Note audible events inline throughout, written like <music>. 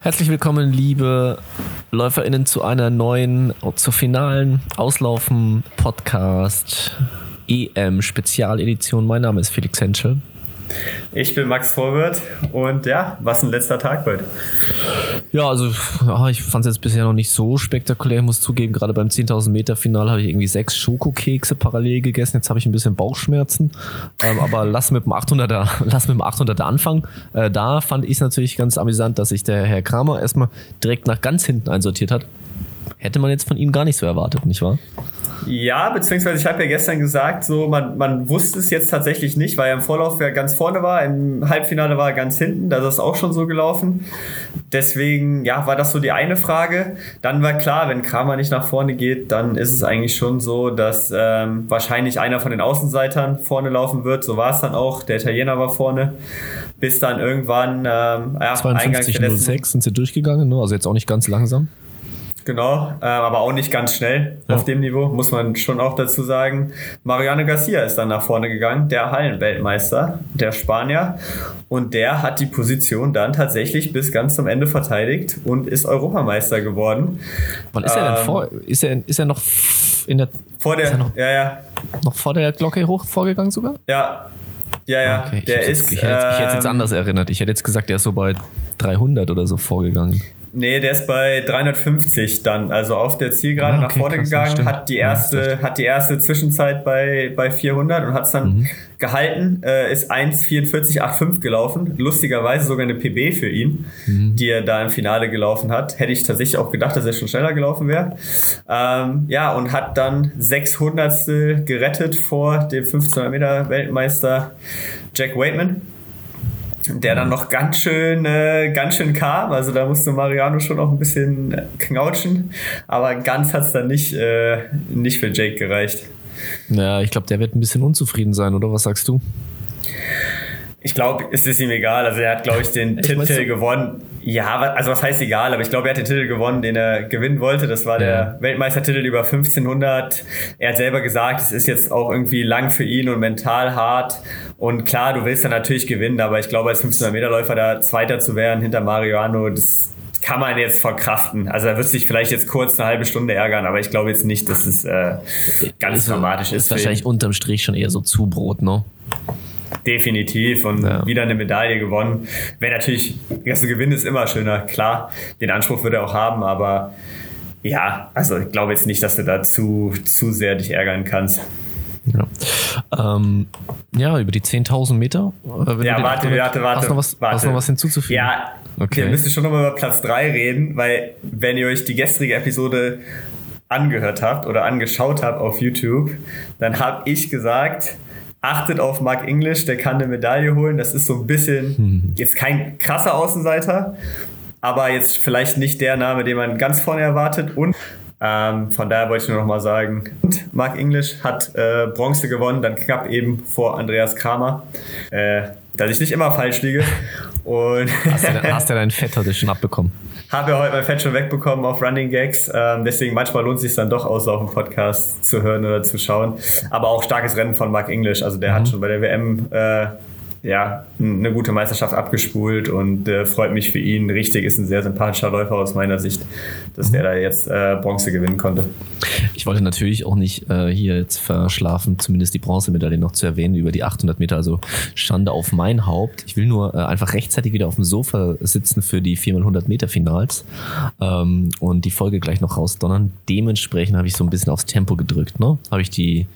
Herzlich willkommen, liebe LäuferInnen, zu einer neuen, zur finalen Auslaufen Podcast EM Spezialedition. Mein Name ist Felix Henschel. Ich bin Max Vorwirth und ja, was ein letzter Tag heute. Ja, also ich fand es jetzt bisher noch nicht so spektakulär, muss zugeben, gerade beim 10.000 Meter Final habe ich irgendwie sechs Schokokekse parallel gegessen, jetzt habe ich ein bisschen Bauchschmerzen, ähm, aber lass mit dem 800er, <laughs> lass mit dem 800er anfangen. Äh, da fand ich es natürlich ganz amüsant, dass sich der Herr Kramer erstmal direkt nach ganz hinten einsortiert hat. Hätte man jetzt von ihm gar nicht so erwartet, nicht wahr? Ja, beziehungsweise ich habe ja gestern gesagt, so man, man wusste es jetzt tatsächlich nicht, weil er im Vorlauf ja ganz vorne war, im Halbfinale war er ganz hinten, da ist es auch schon so gelaufen. Deswegen, ja, war das so die eine Frage. Dann war klar, wenn Kramer nicht nach vorne geht, dann ist es eigentlich schon so, dass ähm, wahrscheinlich einer von den Außenseitern vorne laufen wird. So war es dann auch. Der Italiener war vorne. Bis dann irgendwann ähm, ja, 52,06 sind sie durchgegangen, ne? also jetzt auch nicht ganz langsam. Genau, äh, aber auch nicht ganz schnell ja. auf dem Niveau, muss man schon auch dazu sagen. Mariano Garcia ist dann nach vorne gegangen, der Hallenweltmeister, der Spanier. Und der hat die Position dann tatsächlich bis ganz zum Ende verteidigt und ist Europameister geworden. Wann ist er denn ähm, vor? Ist er, ist er noch in der. Vor der. Noch, ja, ja. Noch vor der Glocke hoch vorgegangen sogar? Ja. Ja, ja. Okay. Der ich ist. Jetzt, ich, hätte, ich hätte jetzt ähm, anders erinnert. Ich hätte jetzt gesagt, der ist so bei 300 oder so vorgegangen. Nee, der ist bei 350 dann, also auf der Zielgerade ah, okay, nach vorne krass, gegangen, hat die erste, ja, hat die erste Zwischenzeit bei, bei 400 und hat es dann mhm. gehalten, äh, ist 1,44,85 gelaufen, lustigerweise sogar eine PB für ihn, mhm. die er da im Finale gelaufen hat. Hätte ich tatsächlich auch gedacht, dass er schon schneller gelaufen wäre. Ähm, ja, und hat dann 600 gerettet vor dem 1500 Meter Weltmeister Jack Waitman der dann noch ganz schön, äh, ganz schön kam. Also da musste Mariano schon noch ein bisschen knautschen, aber ganz hat es dann nicht, äh, nicht für Jake gereicht. Ja, ich glaube, der wird ein bisschen unzufrieden sein, oder was sagst du? Ich glaube, es ist ihm egal. Also er hat, glaube ich, den Titel so? gewonnen. Ja, also was heißt egal, aber ich glaube, er hat den Titel gewonnen, den er gewinnen wollte. Das war ja. der Weltmeistertitel über 1500. Er hat selber gesagt, es ist jetzt auch irgendwie lang für ihn und mental hart. Und klar, du willst ja natürlich gewinnen, aber ich glaube, als 1500 Meter Läufer da Zweiter zu werden hinter Mariano, das kann man jetzt verkraften. Also er wird sich vielleicht jetzt kurz eine halbe Stunde ärgern, aber ich glaube jetzt nicht, dass es äh, ganz ist, dramatisch ist. Ist wahrscheinlich unterm Strich schon eher so Zubrot, ne? Definitiv und ja. wieder eine Medaille gewonnen. Wäre natürlich, das Gewinn ist immer schöner, klar. Den Anspruch würde er auch haben, aber ja, also ich glaube jetzt nicht, dass du da zu, zu sehr dich ärgern kannst. Ja, ähm, ja über die 10.000 Meter. Äh, ja, warte, warte, warte. Hast noch was, warte. Hast noch was hinzuzufügen? Ja, okay. wir müssen schon nochmal über Platz 3 reden, weil wenn ihr euch die gestrige Episode angehört habt oder angeschaut habt auf YouTube, dann habe ich gesagt, achtet auf Mark English, der kann eine Medaille holen. Das ist so ein bisschen hm. jetzt kein krasser Außenseiter, aber jetzt vielleicht nicht der Name, den man ganz vorne erwartet. Und ähm, von daher wollte ich nur noch mal sagen, und Mark English hat äh, Bronze gewonnen, dann knapp eben vor Andreas Kramer. Äh, dass ich nicht immer falsch liege. Und <laughs> hast, du, hast du deinen Fett heute schon abbekommen? Habe ja heute mein Fett schon wegbekommen auf Running Gags. Ähm, deswegen manchmal lohnt es sich dann doch aus, auf dem Podcast zu hören oder zu schauen. Aber auch starkes Rennen von Mark English. Also der mhm. hat schon bei der WM äh, ja, eine gute Meisterschaft abgespult und äh, freut mich für ihn. Richtig, ist ein sehr sympathischer Läufer aus meiner Sicht, dass der da jetzt äh, Bronze gewinnen konnte. Ich wollte natürlich auch nicht äh, hier jetzt verschlafen, zumindest die Bronzemedaille noch zu erwähnen über die 800 Meter. Also Schande auf mein Haupt. Ich will nur äh, einfach rechtzeitig wieder auf dem Sofa sitzen für die 4x100 Meter Finals ähm, und die Folge gleich noch rausdonnern. Dementsprechend habe ich so ein bisschen aufs Tempo gedrückt. Ne? Habe ich die,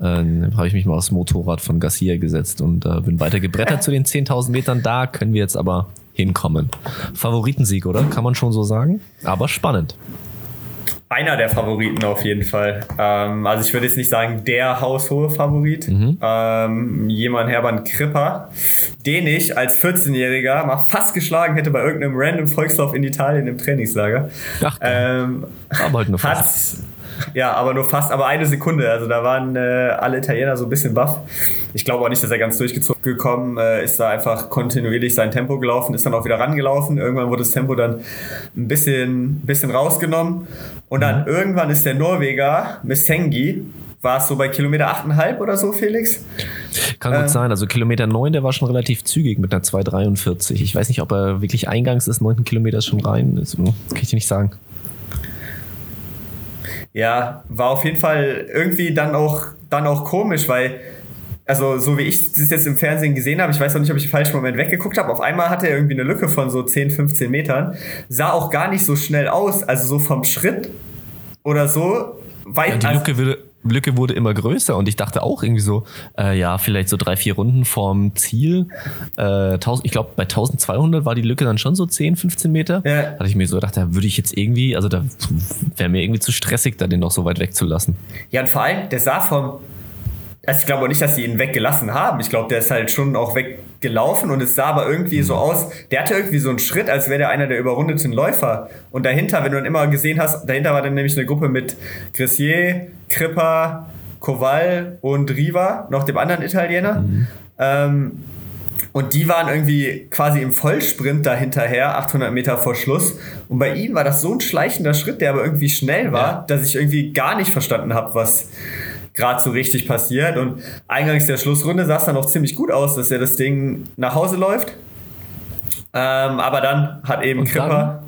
äh, habe ich mich mal aufs Motorrad von Garcia gesetzt und äh, bin weitergegangen gebrettert zu den 10.000 Metern. Da können wir jetzt aber hinkommen. Favoritensieg, oder? Kann man schon so sagen. Aber spannend. Einer der Favoriten auf jeden Fall. Ähm, also ich würde jetzt nicht sagen der haushohe Favorit. Mhm. Ähm, jemand Hermann Kripper, den ich als 14-Jähriger mal fast geschlagen hätte bei irgendeinem random Volkslauf in Italien im Trainingslager. Ach, ähm, aber halt nur fast. Hat, ja, aber nur fast, aber eine Sekunde. Also da waren äh, alle Italiener so ein bisschen baff. Ich glaube auch nicht, dass er ganz durchgezogen gekommen äh, ist, da einfach kontinuierlich sein Tempo gelaufen, ist dann auch wieder rangelaufen. Irgendwann wurde das Tempo dann ein bisschen, bisschen rausgenommen. Und dann mhm. irgendwann ist der Norweger, Missengi, war es so bei Kilometer 8,5 oder so, Felix? Kann gut ähm, sein. Also Kilometer 9, der war schon relativ zügig mit einer 2,43. Ich weiß nicht, ob er wirklich eingangs des 9. Kilometers schon rein ist. Kann ich dir nicht sagen. Ja, war auf jeden Fall irgendwie dann auch, dann auch komisch, weil also so wie ich das jetzt im Fernsehen gesehen habe, ich weiß noch nicht, ob ich im falschen Moment weggeguckt habe, auf einmal hatte er irgendwie eine Lücke von so 10, 15 Metern, sah auch gar nicht so schnell aus, also so vom Schritt oder so weit. Ja, die Lücke würde, Lücke wurde immer größer und ich dachte auch irgendwie so, äh, ja, vielleicht so drei, vier Runden vorm Ziel. Äh, 1000, ich glaube, bei 1200 war die Lücke dann schon so 10, 15 Meter. Ja. Hatte ich mir so gedacht, da würde ich jetzt irgendwie, also da wäre mir irgendwie zu stressig, da den noch so weit wegzulassen. Ja, und vor allem, der sah vom, also ich glaube auch nicht, dass sie ihn weggelassen haben. Ich glaube, der ist halt schon auch weggelaufen und es sah aber irgendwie so aus, der hatte irgendwie so einen Schritt, als wäre der einer der überrundeten Läufer. Und dahinter, wenn du dann immer gesehen hast, dahinter war dann nämlich eine Gruppe mit Grissier, Kripper, Koval und Riva, noch dem anderen Italiener. Mhm. Ähm, und die waren irgendwie quasi im Vollsprint dahinterher, 800 Meter vor Schluss. Und bei ihm war das so ein schleichender Schritt, der aber irgendwie schnell war, ja. dass ich irgendwie gar nicht verstanden habe, was, gerade so richtig passiert. Und eingangs der Schlussrunde sah es dann auch ziemlich gut aus, dass er das Ding nach Hause läuft. Ähm, aber dann hat eben und Kripper.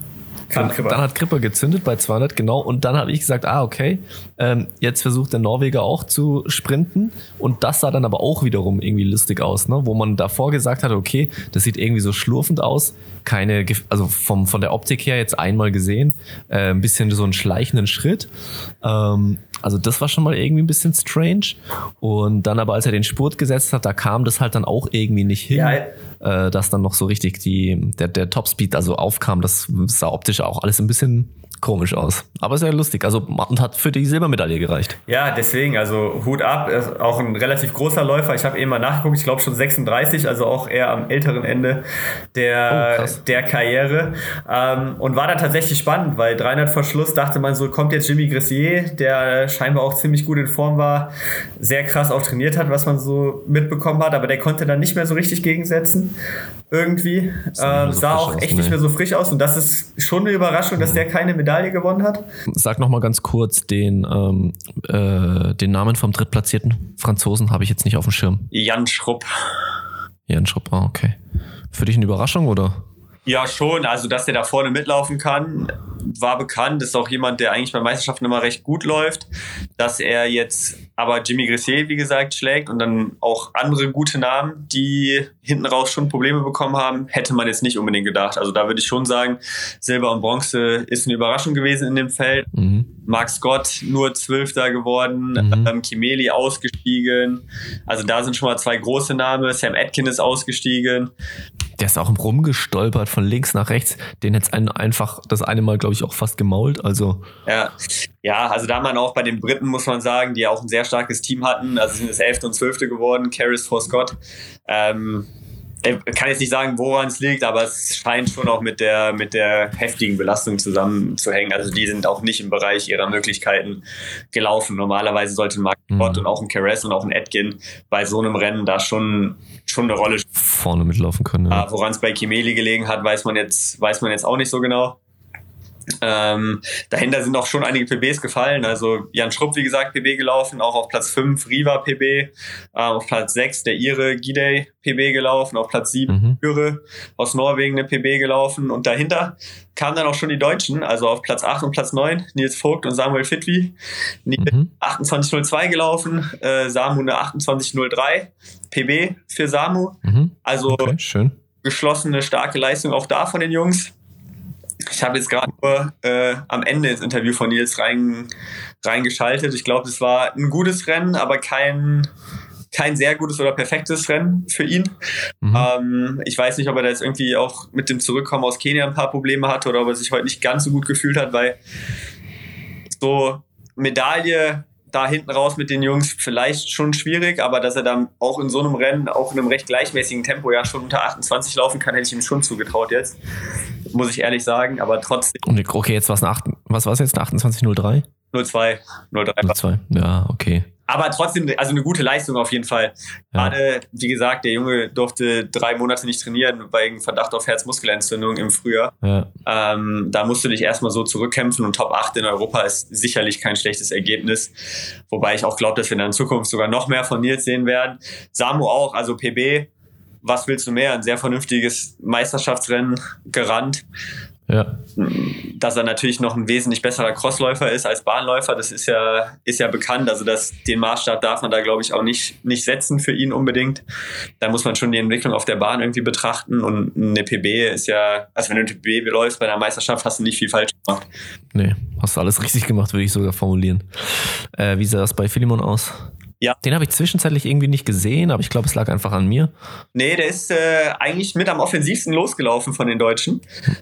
Dann, dann, hat Kripper gezündet bei 200, genau. Und dann habe ich gesagt, ah, okay, ähm, jetzt versucht der Norweger auch zu sprinten. Und das sah dann aber auch wiederum irgendwie lustig aus, ne? wo man davor gesagt hat, okay, das sieht irgendwie so schlurfend aus. Keine, also vom, von der Optik her jetzt einmal gesehen, äh, ein bisschen so einen schleichenden Schritt. Ähm, also das war schon mal irgendwie ein bisschen strange. Und dann aber, als er den Spurt gesetzt hat, da kam das halt dann auch irgendwie nicht hin, ja. äh, dass dann noch so richtig die, der, der Topspeed also aufkam. Das sah optisch auch alles ein bisschen komisch aus. Aber sehr lustig. Also und hat für die Silbermedaille gereicht. Ja, deswegen, also Hut ab. Auch ein relativ großer Läufer. Ich habe eben mal nachgeguckt, ich glaube schon 36, also auch eher am älteren Ende der, oh, der Karriere. Ähm, und war dann tatsächlich spannend, weil 300 vor Schluss dachte man so, kommt jetzt Jimmy Gressier, der scheinbar auch ziemlich gut in Form war, sehr krass auch trainiert hat, was man so mitbekommen hat, aber der konnte dann nicht mehr so richtig gegensetzen. Irgendwie. Sah, ähm, so sah auch echt aus, nicht mehr so frisch aus. Und das ist schon eine Überraschung, dass der keine Medaille Medaille gewonnen hat. Sag noch mal ganz kurz den, ähm, äh, den Namen vom drittplatzierten Franzosen, habe ich jetzt nicht auf dem Schirm. Jan Schrupp. Jan Schrupp, ah, okay. Für dich eine Überraschung oder? Ja, schon. Also, dass er da vorne mitlaufen kann, war bekannt. Ist auch jemand, der eigentlich bei Meisterschaften immer recht gut läuft. Dass er jetzt aber Jimmy Gressier, wie gesagt, schlägt und dann auch andere gute Namen, die hinten raus schon Probleme bekommen haben, hätte man jetzt nicht unbedingt gedacht. Also da würde ich schon sagen, Silber und Bronze ist eine Überraschung gewesen in dem Feld. Mhm. Mark Scott nur Zwölfter geworden, mhm. ähm, Kimeli ausgestiegen. Also da sind schon mal zwei große Namen. Sam Atkin ist ausgestiegen. Der ist auch rumgestolpert von links nach rechts. Den hätte es einfach das eine Mal, glaube ich, auch fast gemault. Also. Ja. ja, also da man auch bei den Briten, muss man sagen, die auch ein sehr starkes Team hatten. Also sind es 11. und 12. geworden, Caris vor Scott. Ähm, ich kann jetzt nicht sagen, woran es liegt, aber es scheint schon auch mit der, mit der heftigen Belastung zusammenzuhängen. Also die sind auch nicht im Bereich ihrer Möglichkeiten gelaufen. Normalerweise sollte Mark mhm. und auch ein Caress und auch ein Atkin bei so einem Rennen da schon, schon eine Rolle vorne mitlaufen können. Ja. Woran es bei Kimeli gelegen hat, weiß man jetzt, weiß man jetzt auch nicht so genau. Ähm, dahinter sind auch schon einige PBs gefallen. Also Jan Schrupp, wie gesagt, PB gelaufen, auch auf Platz 5 Riva PB, äh, auf Platz 6 der Ire Gidey PB gelaufen, auf Platz 7 mhm. aus Norwegen eine PB gelaufen und dahinter kamen dann auch schon die Deutschen, also auf Platz 8 und Platz 9 Nils Vogt und Samuel Fitwi. Mhm. 28.02 gelaufen, äh, Samu eine 28.03 PB für Samu. Mhm. Also okay, schön. geschlossene, starke Leistung auch da von den Jungs. Ich habe jetzt gerade nur äh, am Ende ins Interview von Nils rein, reingeschaltet. Ich glaube, es war ein gutes Rennen, aber kein, kein sehr gutes oder perfektes Rennen für ihn. Mhm. Ähm, ich weiß nicht, ob er da jetzt irgendwie auch mit dem Zurückkommen aus Kenia ein paar Probleme hatte oder ob er sich heute nicht ganz so gut gefühlt hat, weil so Medaille da hinten raus mit den Jungs vielleicht schon schwierig, aber dass er dann auch in so einem Rennen, auch in einem recht gleichmäßigen Tempo ja schon unter 28 laufen kann, hätte ich ihm schon zugetraut jetzt. Muss ich ehrlich sagen, aber trotzdem. okay, jetzt war es was war es jetzt? 28.03? 02. 03. 02, ja, okay. Aber trotzdem, also eine gute Leistung auf jeden Fall. Ja. Gerade, wie gesagt, der Junge durfte drei Monate nicht trainieren wegen Verdacht auf Herzmuskelentzündung im Frühjahr. Ja. Ähm, da musst du dich erstmal so zurückkämpfen und Top 8 in Europa ist sicherlich kein schlechtes Ergebnis. Wobei ich auch glaube, dass wir in Zukunft sogar noch mehr von Nils sehen werden. Samu auch, also PB, was willst du mehr? Ein sehr vernünftiges Meisterschaftsrennen gerannt. Ja. Dass er natürlich noch ein wesentlich besserer Crossläufer ist als Bahnläufer, das ist ja, ist ja bekannt. Also das, den Maßstab darf man da, glaube ich, auch nicht, nicht setzen für ihn unbedingt. Da muss man schon die Entwicklung auf der Bahn irgendwie betrachten. Und eine PB ist ja, also wenn du eine PB läufst bei einer Meisterschaft, hast du nicht viel falsch gemacht. Nee, hast du alles richtig gemacht, würde ich sogar formulieren. Äh, wie sah das bei Philemon aus? Ja. Den habe ich zwischenzeitlich irgendwie nicht gesehen, aber ich glaube, es lag einfach an mir. Nee, der ist äh, eigentlich mit am offensivsten losgelaufen von den Deutschen.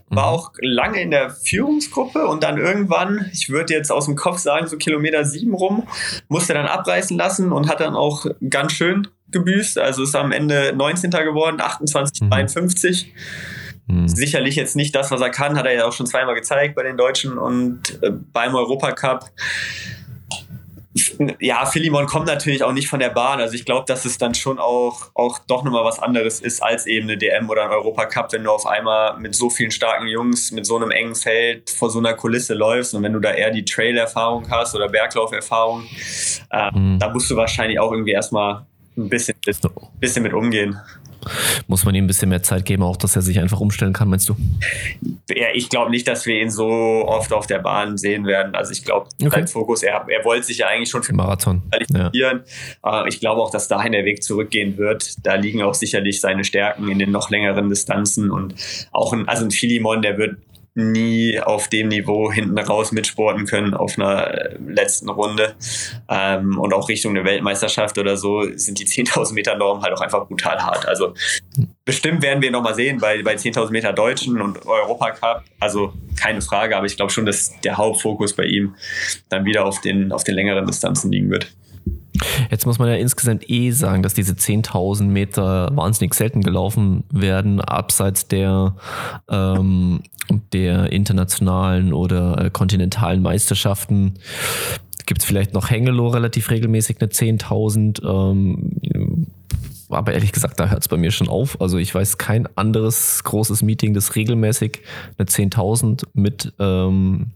War mhm. auch lange in der Führungsgruppe und dann irgendwann, ich würde jetzt aus dem Kopf sagen, so Kilometer sieben rum, musste dann abreißen lassen und hat dann auch ganz schön gebüßt. Also ist am Ende 19. geworden, 28, mhm. 53. Mhm. Sicherlich jetzt nicht das, was er kann, hat er ja auch schon zweimal gezeigt bei den Deutschen und äh, beim Europacup ja, Philemon kommt natürlich auch nicht von der Bahn. Also ich glaube, dass es dann schon auch, auch doch nochmal was anderes ist als eben eine DM oder ein Europacup, wenn du auf einmal mit so vielen starken Jungs, mit so einem engen Feld vor so einer Kulisse läufst und wenn du da eher die Trail-Erfahrung hast oder Berglauferfahrung, äh, mhm. da musst du wahrscheinlich auch irgendwie erstmal ein bisschen, bisschen mit umgehen. Muss man ihm ein bisschen mehr Zeit geben, auch dass er sich einfach umstellen kann, meinst du? Ja, ich glaube nicht, dass wir ihn so oft auf der Bahn sehen werden. Also ich glaube, okay. sein Fokus, er, er wollte sich ja eigentlich schon für Marathon qualifizieren. Ja. Ich glaube auch, dass dahin der Weg zurückgehen wird. Da liegen auch sicherlich seine Stärken in den noch längeren Distanzen und auch ein, also ein Philimon, der wird nie auf dem Niveau hinten raus mitsporten können auf einer äh, letzten Runde. Ähm, und auch Richtung eine Weltmeisterschaft oder so sind die <laughs> 10.000 Meter Norm halt auch einfach brutal hart. Also bestimmt werden wir nochmal sehen bei, bei 10.000 Meter Deutschen und Europacup. Also keine Frage, aber ich glaube schon, dass der Hauptfokus bei ihm dann wieder auf den, auf den längeren Distanzen liegen wird. Jetzt muss man ja insgesamt eh sagen, dass diese 10.000 Meter wahnsinnig selten gelaufen werden, abseits der, ähm, der internationalen oder äh, kontinentalen Meisterschaften. Gibt es vielleicht noch Hengelo relativ regelmäßig eine 10.000. Ähm, aber ehrlich gesagt, da hört es bei mir schon auf. Also ich weiß kein anderes großes Meeting, das regelmäßig eine 10.000 mit ähm,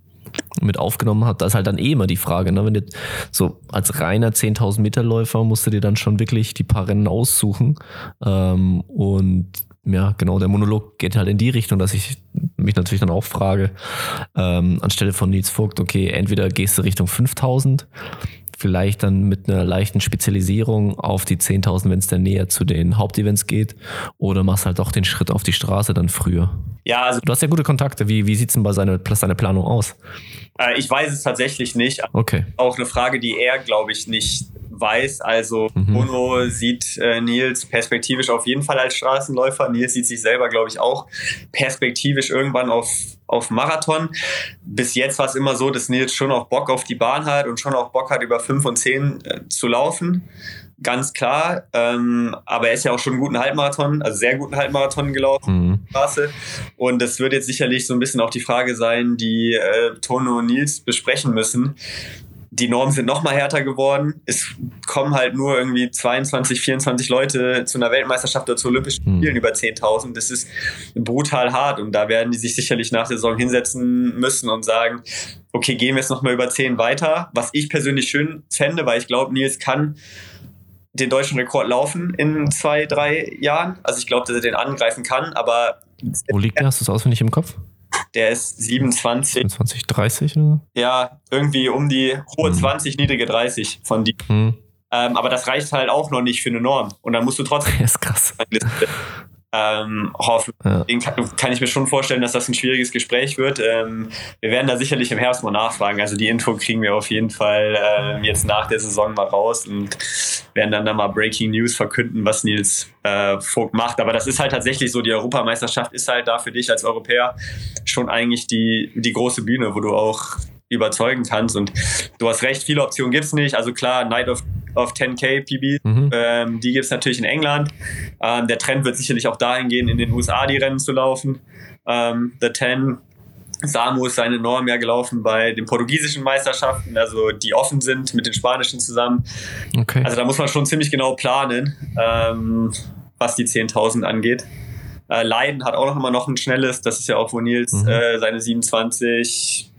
mit aufgenommen hat, da ist halt dann eh immer die Frage, ne? wenn du so als reiner 10.000 Meter Läufer musst du dir dann schon wirklich die paar Rennen aussuchen ähm, und ja, genau, der Monolog geht halt in die Richtung, dass ich mich natürlich dann auch frage, ähm, anstelle von Nils Vogt, okay, entweder gehst du Richtung 5000 vielleicht dann mit einer leichten Spezialisierung auf die 10.000, wenn es dann näher zu den Hauptevents geht, oder machst halt auch den Schritt auf die Straße dann früher. Ja, also du hast ja gute Kontakte. Wie, wie sieht es denn bei seiner, seiner Planung aus? Äh, ich weiß es tatsächlich nicht. Okay. Auch eine Frage, die er, glaube ich, nicht weiß. Also mhm. Bruno sieht äh, Nils perspektivisch auf jeden Fall als Straßenläufer. Nils sieht sich selber, glaube ich, auch perspektivisch irgendwann auf, auf Marathon. Bis jetzt war es immer so, dass Nils schon auch Bock auf die Bahn hat und schon auch Bock hat, über 5 und 10 äh, zu laufen ganz klar. Ähm, aber er ist ja auch schon einen guten Halbmarathon, also sehr guten Halbmarathon gelaufen. Mhm. Straße. Und das wird jetzt sicherlich so ein bisschen auch die Frage sein, die äh, Tono und Nils besprechen müssen. Die Normen sind noch mal härter geworden. Es kommen halt nur irgendwie 22, 24 Leute zu einer Weltmeisterschaft oder zu Olympischen mhm. Spielen mhm. über 10.000. Das ist brutal hart und da werden die sich sicherlich nach der Saison hinsetzen müssen und sagen, okay, gehen wir jetzt noch mal über 10 weiter. Was ich persönlich schön fände, weil ich glaube, Nils kann den deutschen Rekord laufen in zwei, drei Jahren. Also ich glaube, dass er den angreifen kann, aber. Wo liegt der? Hast du es auswendig im Kopf? Der ist 27. 27, 30 oder? Ja, irgendwie um die hohe hm. 20, niedrige 30 von die. Hm. Ähm, aber das reicht halt auch noch nicht für eine Norm. Und dann musst du trotzdem. <laughs> Das ist krass ähm, hoffen. Ja. Kann, kann, ich mir schon vorstellen, dass das ein schwieriges Gespräch wird. Ähm, wir werden da sicherlich im Herbst mal nachfragen. Also die Info kriegen wir auf jeden Fall ähm, jetzt nach der Saison mal raus und werden dann da mal Breaking News verkünden, was Nils äh, Vogt macht. Aber das ist halt tatsächlich so, die Europameisterschaft ist halt da für dich als Europäer schon eigentlich die, die große Bühne, wo du auch überzeugen kannst. Und du hast recht, viele Optionen gibt's nicht. Also klar, Night of, of 10K PB, mhm. ähm, die gibt's natürlich in England. Ähm, der Trend wird sicherlich auch dahin gehen, in den USA die Rennen zu laufen. Ähm, The 10 Samu ist seine Norm ja gelaufen bei den portugiesischen Meisterschaften, also die offen sind mit den spanischen zusammen. Okay. Also da muss man schon ziemlich genau planen, ähm, was die 10.000 angeht. Äh, Leiden hat auch noch immer noch ein schnelles, das ist ja auch, wo Nils mhm. äh, seine 27,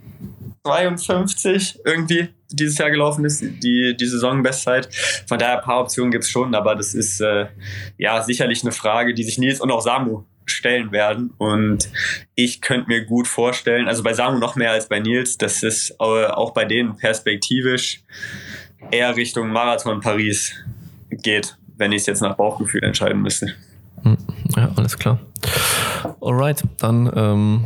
52 irgendwie dieses Jahr gelaufen ist, die, die Saisonbestzeit. Von daher ein paar Optionen gibt es schon, aber das ist äh, ja sicherlich eine Frage, die sich Nils und auch Samu stellen werden. Und ich könnte mir gut vorstellen, also bei Samu noch mehr als bei Nils, dass es auch bei denen perspektivisch eher Richtung Marathon Paris geht, wenn ich es jetzt nach Bauchgefühl entscheiden müsste. Hm, ja, alles klar. Alright, dann ähm,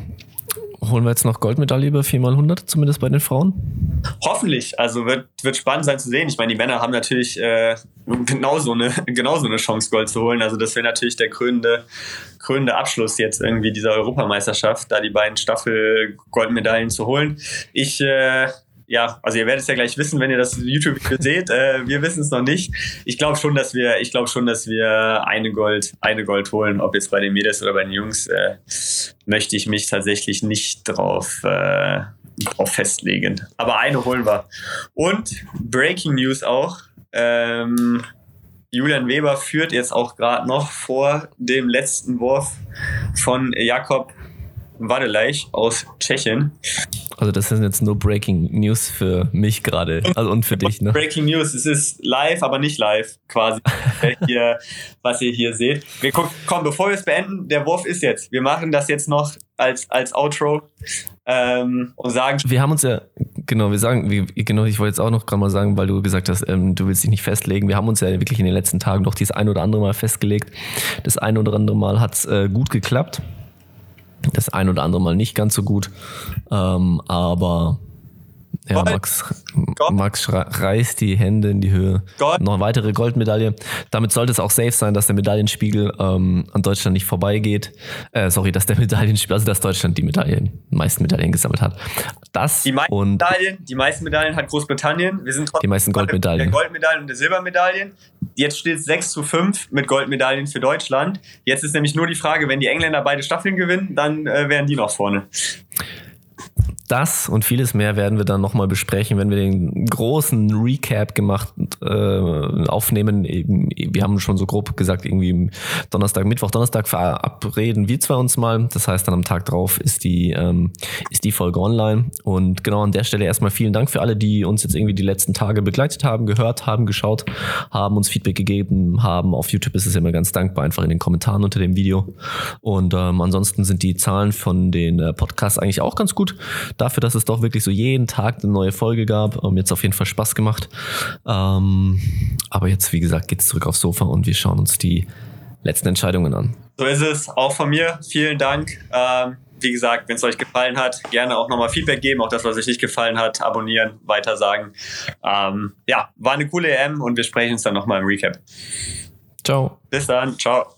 holen wir jetzt noch Goldmedaille über 4x100, zumindest bei den Frauen? Hoffentlich. Also wird, wird spannend sein zu sehen. Ich meine, die Männer haben natürlich äh, genauso, eine, <laughs> genauso eine Chance, Gold zu holen. Also das wäre natürlich der krönende, krönende Abschluss jetzt irgendwie dieser Europameisterschaft, da die beiden Staffel-Goldmedaillen zu holen. Ich äh, ja, also ihr werdet es ja gleich wissen, wenn ihr das YouTube-Video seht. Äh, wir wissen es noch nicht. Ich glaube schon, dass wir, ich glaube schon, dass wir eine Gold, eine Gold holen. Ob jetzt bei den Mädels oder bei den Jungs, äh, möchte ich mich tatsächlich nicht drauf, äh, drauf festlegen. Aber eine holen wir. Und Breaking News auch. Ähm, Julian Weber führt jetzt auch gerade noch vor dem letzten Wurf von Jakob Wadeleich aus Tschechien. Also das sind jetzt nur Breaking News für mich gerade also und für dich. Ne? Breaking News, es ist live, aber nicht live quasi, <laughs> hier, was ihr hier seht. Wir gucken, komm, bevor wir es beenden, der Wurf ist jetzt. Wir machen das jetzt noch als, als Outro ähm, und sagen... Wir haben uns ja, genau, wir sagen, wie, genau, ich wollte jetzt auch noch gerade mal sagen, weil du gesagt hast, ähm, du willst dich nicht festlegen. Wir haben uns ja wirklich in den letzten Tagen noch dieses ein oder andere Mal festgelegt. Das ein oder andere Mal hat es äh, gut geklappt. Das ein oder andere Mal nicht ganz so gut. Ähm, aber ja, Max, Max reißt die Hände in die Höhe. Gott. Noch eine weitere Goldmedaille. Damit sollte es auch safe sein, dass der Medaillenspiegel ähm, an Deutschland nicht vorbeigeht. Äh, sorry, dass der <laughs> Medaillenspiegel, also dass Deutschland die Medaillen, die meisten Medaillen gesammelt hat. Das die meisten und Medaillen, die meisten Medaillen hat Großbritannien. Wir sind die meisten Goldmedaillen. Der Goldmedaillen und der Silbermedaillen. Jetzt steht es 6 zu 5 mit Goldmedaillen für Deutschland. Jetzt ist nämlich nur die Frage, wenn die Engländer beide Staffeln gewinnen, dann äh, wären die noch vorne. Das und vieles mehr werden wir dann nochmal besprechen, wenn wir den großen Recap gemacht äh, aufnehmen. Wir haben schon so grob gesagt, irgendwie Donnerstag, Mittwoch, Donnerstag verabreden wir zwei uns mal. Das heißt, dann am Tag drauf ist die, ähm, ist die Folge online. Und genau an der Stelle erstmal vielen Dank für alle, die uns jetzt irgendwie die letzten Tage begleitet haben, gehört haben, geschaut haben, uns Feedback gegeben haben. Auf YouTube ist es immer ganz dankbar, einfach in den Kommentaren unter dem Video. Und ähm, ansonsten sind die Zahlen von den äh, Podcasts eigentlich auch ganz gut dafür, dass es doch wirklich so jeden Tag eine neue Folge gab. Um, jetzt auf jeden Fall Spaß gemacht. Ähm, aber jetzt, wie gesagt, geht's zurück aufs Sofa und wir schauen uns die letzten Entscheidungen an. So ist es. Auch von mir. Vielen Dank. Ähm, wie gesagt, wenn es euch gefallen hat, gerne auch nochmal Feedback geben. Auch das, was euch nicht gefallen hat, abonnieren, weitersagen. Ähm, ja, war eine coole EM und wir sprechen uns dann nochmal im Recap. Ciao. Bis dann. Ciao.